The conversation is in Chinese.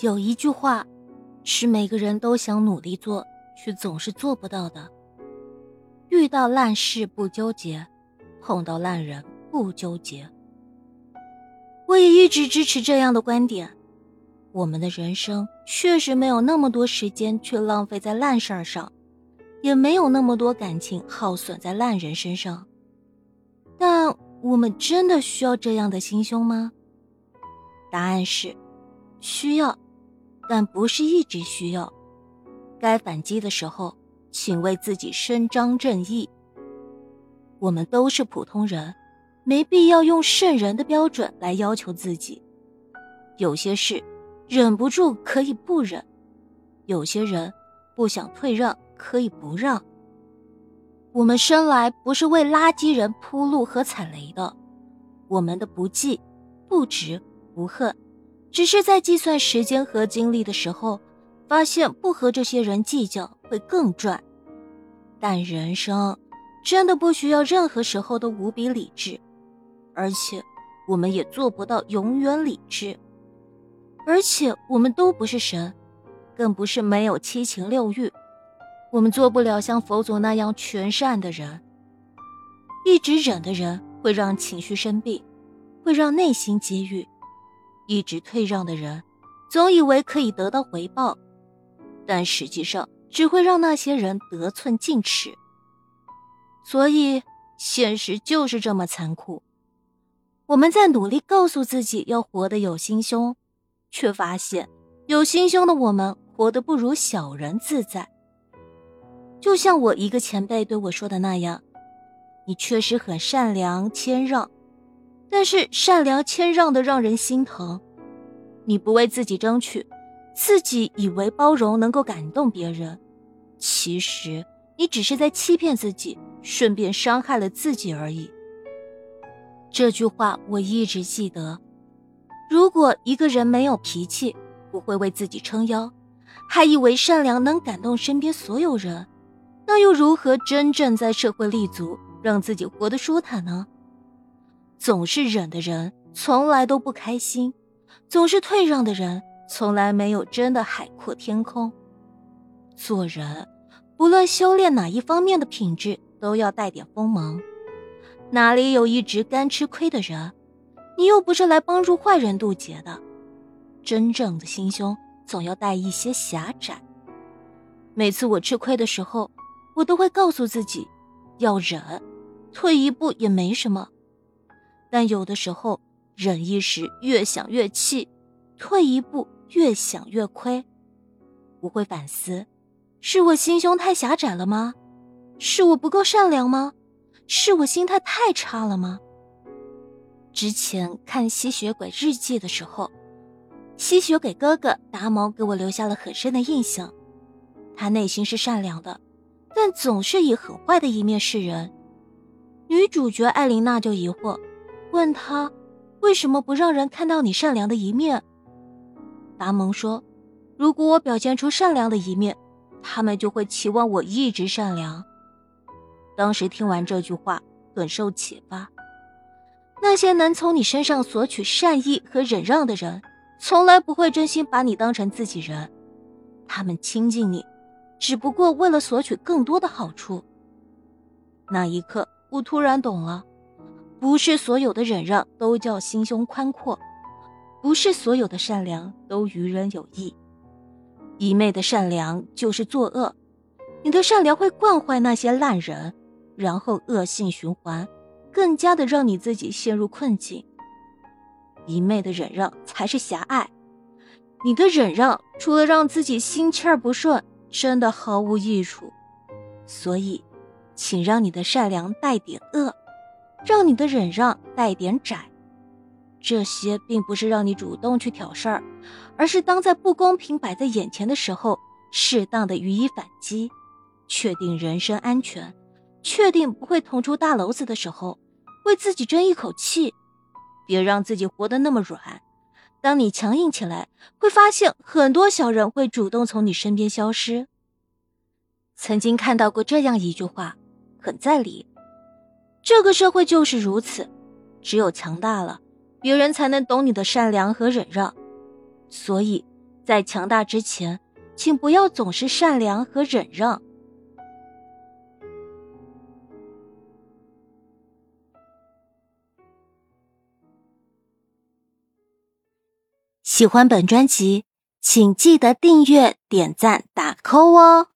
有一句话，是每个人都想努力做，却总是做不到的。遇到烂事不纠结，碰到烂人不纠结。我也一直支持这样的观点。我们的人生确实没有那么多时间去浪费在烂事儿上，也没有那么多感情耗损在烂人身上。但我们真的需要这样的心胸吗？答案是，需要，但不是一直需要。该反击的时候，请为自己伸张正义。我们都是普通人，没必要用圣人的标准来要求自己。有些事。忍不住可以不忍，有些人不想退让可以不让。我们生来不是为垃圾人铺路和踩雷的，我们的不计、不执、不恨，只是在计算时间和精力的时候，发现不和这些人计较会更赚。但人生真的不需要任何时候都无比理智，而且我们也做不到永远理智。而且我们都不是神，更不是没有七情六欲，我们做不了像佛祖那样全善的人。一直忍的人会让情绪生病，会让内心积郁；一直退让的人，总以为可以得到回报，但实际上只会让那些人得寸进尺。所以，现实就是这么残酷。我们在努力告诉自己要活得有心胸。却发现，有心胸的我们活得不如小人自在。就像我一个前辈对我说的那样：“你确实很善良谦让，但是善良谦让的让人心疼。你不为自己争取，自己以为包容能够感动别人，其实你只是在欺骗自己，顺便伤害了自己而已。”这句话我一直记得。如果一个人没有脾气，不会为自己撑腰，还以为善良能感动身边所有人，那又如何真正在社会立足，让自己活得舒坦呢？总是忍的人，从来都不开心；总是退让的人，从来没有真的海阔天空。做人，不论修炼哪一方面的品质，都要带点锋芒。哪里有一直干吃亏的人？你又不是来帮助坏人渡劫的，真正的心胸总要带一些狭窄。每次我吃亏的时候，我都会告诉自己，要忍，退一步也没什么。但有的时候，忍一时越想越气，退一步越想越亏。我会反思，是我心胸太狭窄了吗？是我不够善良吗？是我心态太差了吗？之前看《吸血鬼日记》的时候，吸血鬼哥哥达蒙给我留下了很深的印象。他内心是善良的，但总是以很坏的一面示人。女主角艾琳娜就疑惑，问他为什么不让人看到你善良的一面？达蒙说：“如果我表现出善良的一面，他们就会期望我一直善良。”当时听完这句话，很受启发。那些能从你身上索取善意和忍让的人，从来不会真心把你当成自己人。他们亲近你，只不过为了索取更多的好处。那一刻，我突然懂了：不是所有的忍让都叫心胸宽阔，不是所有的善良都于人有益。一昧的善良就是作恶，你的善良会惯坏那些烂人，然后恶性循环。更加的让你自己陷入困境。一昧的忍让才是狭隘，你的忍让除了让自己心气儿不顺，真的毫无益处。所以，请让你的善良带点恶，让你的忍让带点窄。这些并不是让你主动去挑事儿，而是当在不公平摆在眼前的时候，适当的予以反击，确定人身安全，确定不会捅出大娄子的时候。为自己争一口气，别让自己活得那么软。当你强硬起来，会发现很多小人会主动从你身边消失。曾经看到过这样一句话，很在理。这个社会就是如此，只有强大了，别人才能懂你的善良和忍让。所以，在强大之前，请不要总是善良和忍让。喜欢本专辑，请记得订阅、点赞、打 call 哦。